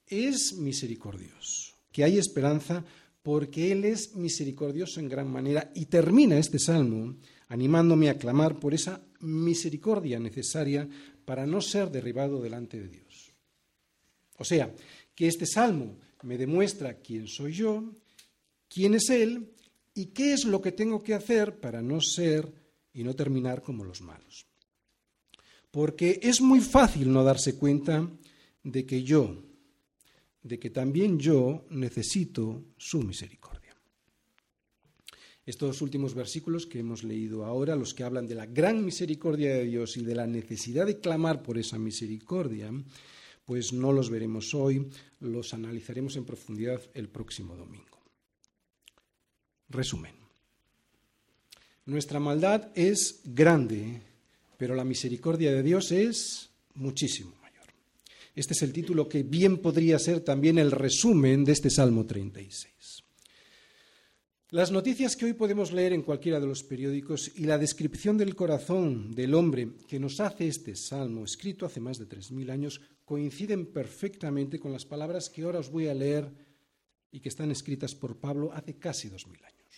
A: es misericordioso, que hay esperanza porque Él es misericordioso en gran manera. Y termina este salmo animándome a clamar por esa misericordia necesaria para no ser derribado delante de Dios. O sea, que este salmo me demuestra quién soy yo, quién es Él y qué es lo que tengo que hacer para no ser y no terminar como los malos. Porque es muy fácil no darse cuenta de que yo, de que también yo necesito su misericordia. Estos últimos versículos que hemos leído ahora, los que hablan de la gran misericordia de Dios y de la necesidad de clamar por esa misericordia, pues no los veremos hoy, los analizaremos en profundidad el próximo domingo. Resumen. Nuestra maldad es grande, pero la misericordia de Dios es muchísimo mayor. Este es el título que bien podría ser también el resumen de este Salmo 36. Las noticias que hoy podemos leer en cualquiera de los periódicos y la descripción del corazón del hombre que nos hace este salmo, escrito hace más de 3.000 años, coinciden perfectamente con las palabras que ahora os voy a leer y que están escritas por Pablo hace casi 2.000 años.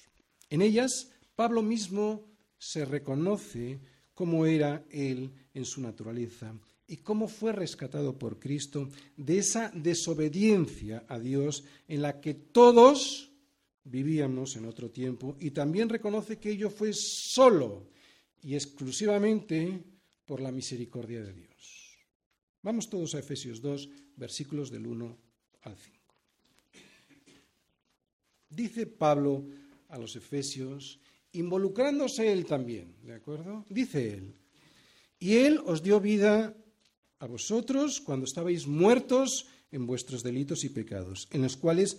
A: En ellas, Pablo mismo se reconoce cómo era él en su naturaleza y cómo fue rescatado por Cristo de esa desobediencia a Dios en la que todos vivíamos en otro tiempo y también reconoce que ello fue solo y exclusivamente por la misericordia de Dios. Vamos todos a Efesios 2, versículos del 1 al 5. Dice Pablo a los Efesios, involucrándose él también, ¿de acuerdo? Dice él, y él os dio vida a vosotros cuando estabais muertos en vuestros delitos y pecados, en los cuales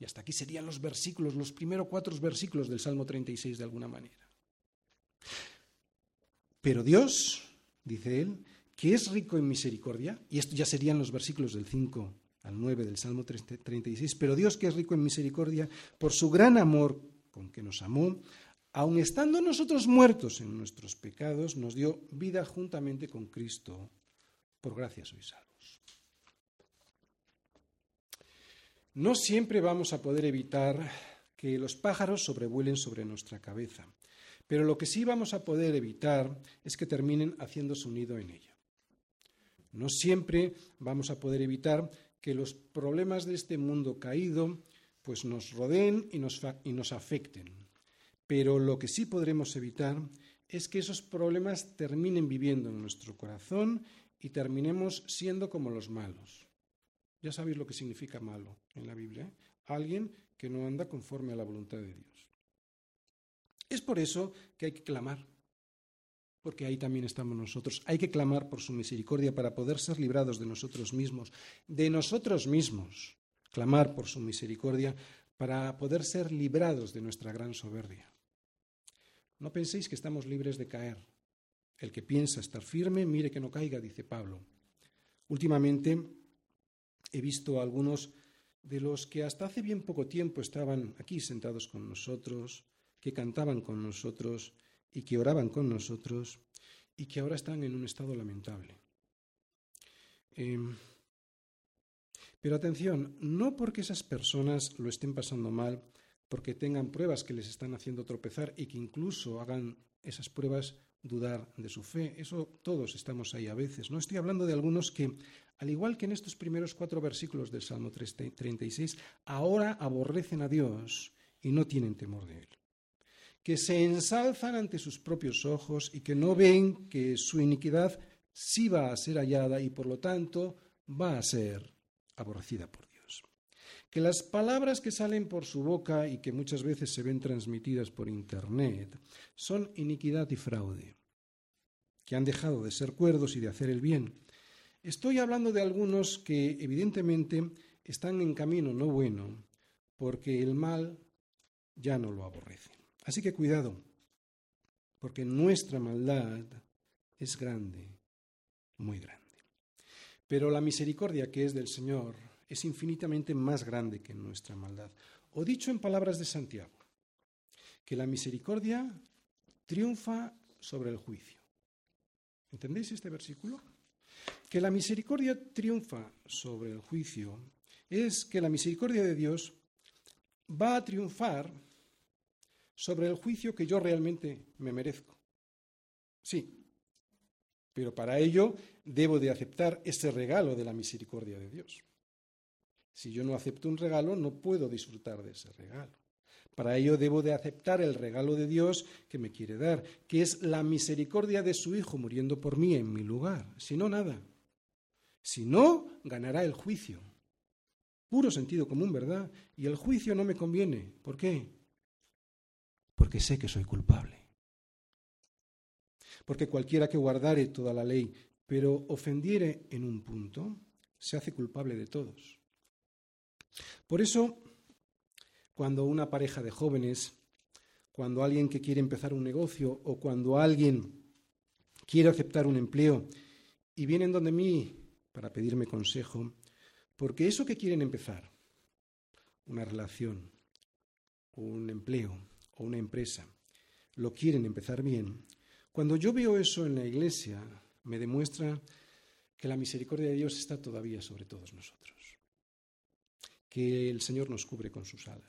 A: Y hasta aquí serían los versículos, los primeros cuatro versículos del Salmo 36 de alguna manera. Pero Dios, dice él, que es rico en misericordia, y esto ya serían los versículos del 5 al 9 del Salmo 36, pero Dios que es rico en misericordia, por su gran amor con que nos amó, aun estando nosotros muertos en nuestros pecados, nos dio vida juntamente con Cristo. Por gracia sois salvos. No siempre vamos a poder evitar que los pájaros sobrevuelen sobre nuestra cabeza, pero lo que sí vamos a poder evitar es que terminen haciendo su nido en ella. No siempre vamos a poder evitar que los problemas de este mundo caído pues nos rodeen y nos, y nos afecten, pero lo que sí podremos evitar es que esos problemas terminen viviendo en nuestro corazón y terminemos siendo como los malos. Ya sabéis lo que significa malo en la Biblia. ¿eh? Alguien que no anda conforme a la voluntad de Dios. Es por eso que hay que clamar, porque ahí también estamos nosotros. Hay que clamar por su misericordia para poder ser librados de nosotros mismos, de nosotros mismos. Clamar por su misericordia para poder ser librados de nuestra gran soberbia. No penséis que estamos libres de caer. El que piensa estar firme, mire que no caiga, dice Pablo. Últimamente He visto a algunos de los que hasta hace bien poco tiempo estaban aquí sentados con nosotros, que cantaban con nosotros y que oraban con nosotros y que ahora están en un estado lamentable. Em, pero atención, no porque esas personas lo estén pasando mal, porque tengan pruebas que les están haciendo tropezar y que incluso hagan esas pruebas dudar de su fe. Eso todos estamos ahí a veces. No estoy hablando de algunos que, al igual que en estos primeros cuatro versículos del Salmo 36, ahora aborrecen a Dios y no tienen temor de Él. Que se ensalzan ante sus propios ojos y que no ven que su iniquidad sí va a ser hallada y por lo tanto va a ser aborrecida por que las palabras que salen por su boca y que muchas veces se ven transmitidas por Internet son iniquidad y fraude, que han dejado de ser cuerdos y de hacer el bien. Estoy hablando de algunos que evidentemente están en camino no bueno, porque el mal ya no lo aborrece. Así que cuidado, porque nuestra maldad es grande, muy grande. Pero la misericordia que es del Señor es infinitamente más grande que nuestra maldad. O dicho en palabras de Santiago, que la misericordia triunfa sobre el juicio. ¿Entendéis este versículo? Que la misericordia triunfa sobre el juicio es que la misericordia de Dios va a triunfar sobre el juicio que yo realmente me merezco. Sí, pero para ello debo de aceptar ese regalo de la misericordia de Dios. Si yo no acepto un regalo, no puedo disfrutar de ese regalo. Para ello debo de aceptar el regalo de Dios que me quiere dar, que es la misericordia de su Hijo muriendo por mí en mi lugar. Si no, nada. Si no, ganará el juicio. Puro sentido común, ¿verdad? Y el juicio no me conviene. ¿Por qué? Porque sé que soy culpable. Porque cualquiera que guardare toda la ley, pero ofendiere en un punto, se hace culpable de todos. Por eso, cuando una pareja de jóvenes, cuando alguien que quiere empezar un negocio o cuando alguien quiere aceptar un empleo y vienen donde mí para pedirme consejo, porque eso que quieren empezar, una relación, un empleo o una empresa, lo quieren empezar bien, cuando yo veo eso en la iglesia, me demuestra que la misericordia de Dios está todavía sobre todos nosotros que el Señor nos cubre con sus alas.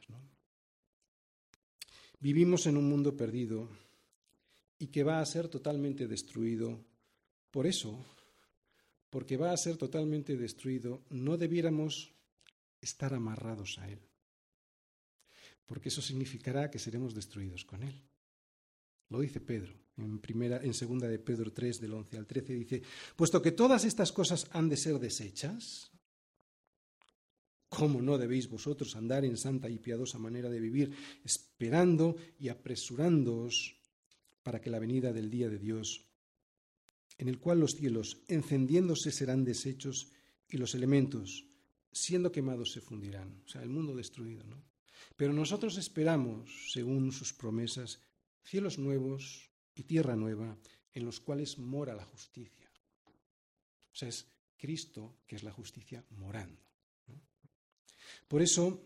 A: Vivimos en un mundo perdido y que va a ser totalmente destruido. Por eso, porque va a ser totalmente destruido, no debiéramos estar amarrados a Él, porque eso significará que seremos destruidos con Él. Lo dice Pedro, en, primera, en segunda de Pedro 3, del 11 al 13, dice, puesto que todas estas cosas han de ser desechas, ¿Cómo no debéis vosotros andar en santa y piadosa manera de vivir, esperando y apresurándoos para que la venida del día de Dios, en el cual los cielos, encendiéndose, serán deshechos y los elementos, siendo quemados, se fundirán? O sea, el mundo destruido, ¿no? Pero nosotros esperamos, según sus promesas, cielos nuevos y tierra nueva, en los cuales mora la justicia. O sea, es Cristo que es la justicia morando. Por eso,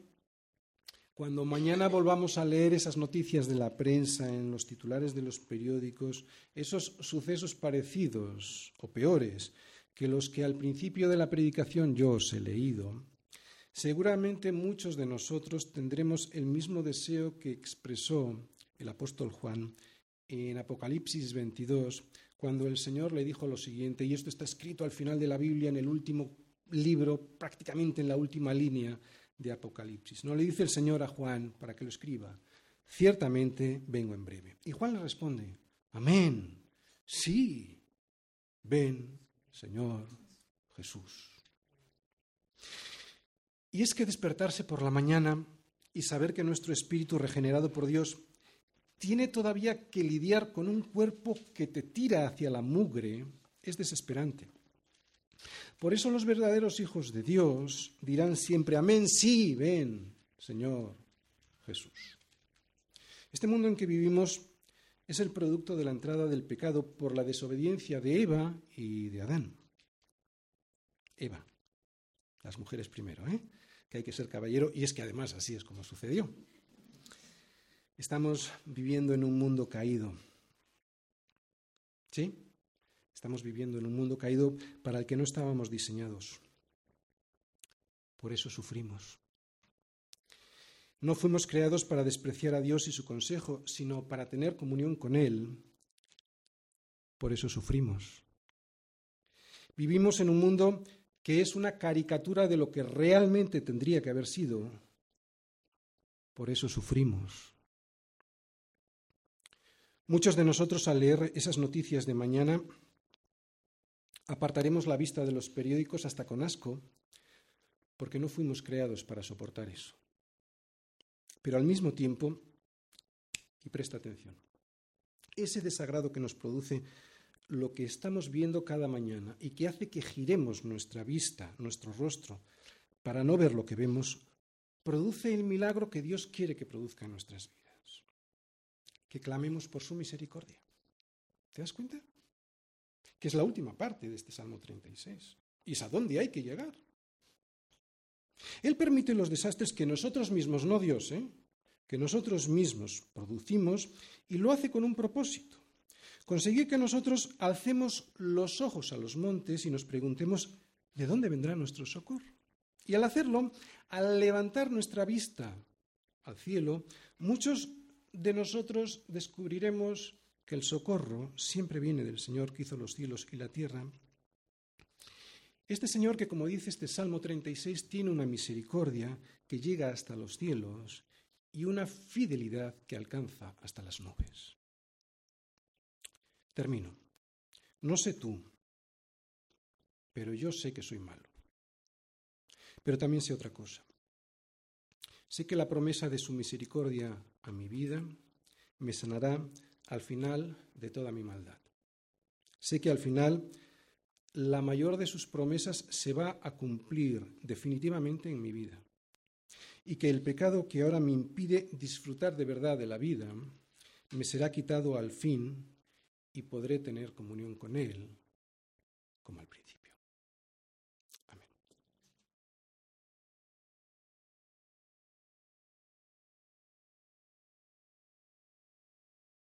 A: cuando mañana volvamos a leer esas noticias de la prensa, en los titulares de los periódicos, esos sucesos parecidos o peores que los que al principio de la predicación yo os he leído, seguramente muchos de nosotros tendremos el mismo deseo que expresó el apóstol Juan en Apocalipsis 22, cuando el Señor le dijo lo siguiente, y esto está escrito al final de la Biblia, en el último libro, prácticamente en la última línea, de Apocalipsis. No le dice el Señor a Juan para que lo escriba, ciertamente vengo en breve. Y Juan le responde, amén, sí, ven, Señor Jesús. Y es que despertarse por la mañana y saber que nuestro espíritu regenerado por Dios tiene todavía que lidiar con un cuerpo que te tira hacia la mugre es desesperante. Por eso los verdaderos hijos de Dios dirán siempre, amén, sí, ven, Señor Jesús. Este mundo en que vivimos es el producto de la entrada del pecado por la desobediencia de Eva y de Adán. Eva, las mujeres primero, ¿eh? que hay que ser caballero, y es que además así es como sucedió. Estamos viviendo en un mundo caído. ¿Sí? Estamos viviendo en un mundo caído para el que no estábamos diseñados. Por eso sufrimos. No fuimos creados para despreciar a Dios y su consejo, sino para tener comunión con Él. Por eso sufrimos. Vivimos en un mundo que es una caricatura de lo que realmente tendría que haber sido. Por eso sufrimos. Muchos de nosotros al leer esas noticias de mañana Apartaremos la vista de los periódicos hasta con asco, porque no fuimos creados para soportar eso. Pero al mismo tiempo, y presta atención, ese desagrado que nos produce lo que estamos viendo cada mañana y que hace que giremos nuestra vista, nuestro rostro, para no ver lo que vemos, produce el milagro que Dios quiere que produzca en nuestras vidas. Que clamemos por su misericordia. ¿Te das cuenta? que es la última parte de este Salmo 36. ¿Y es a dónde hay que llegar? Él permite los desastres que nosotros mismos, no Dios, ¿eh? que nosotros mismos producimos y lo hace con un propósito. Conseguir que nosotros alcemos los ojos a los montes y nos preguntemos de dónde vendrá nuestro socorro. Y al hacerlo, al levantar nuestra vista al cielo, muchos de nosotros descubriremos que el socorro siempre viene del Señor que hizo los cielos y la tierra, este Señor que, como dice este Salmo 36, tiene una misericordia que llega hasta los cielos y una fidelidad que alcanza hasta las nubes. Termino. No sé tú, pero yo sé que soy malo. Pero también sé otra cosa. Sé que la promesa de su misericordia a mi vida me sanará al final de toda mi maldad. Sé que al final la mayor de sus promesas se va a cumplir definitivamente en mi vida y que el pecado que ahora me impide disfrutar de verdad de la vida me será quitado al fin y podré tener comunión con Él como al principio.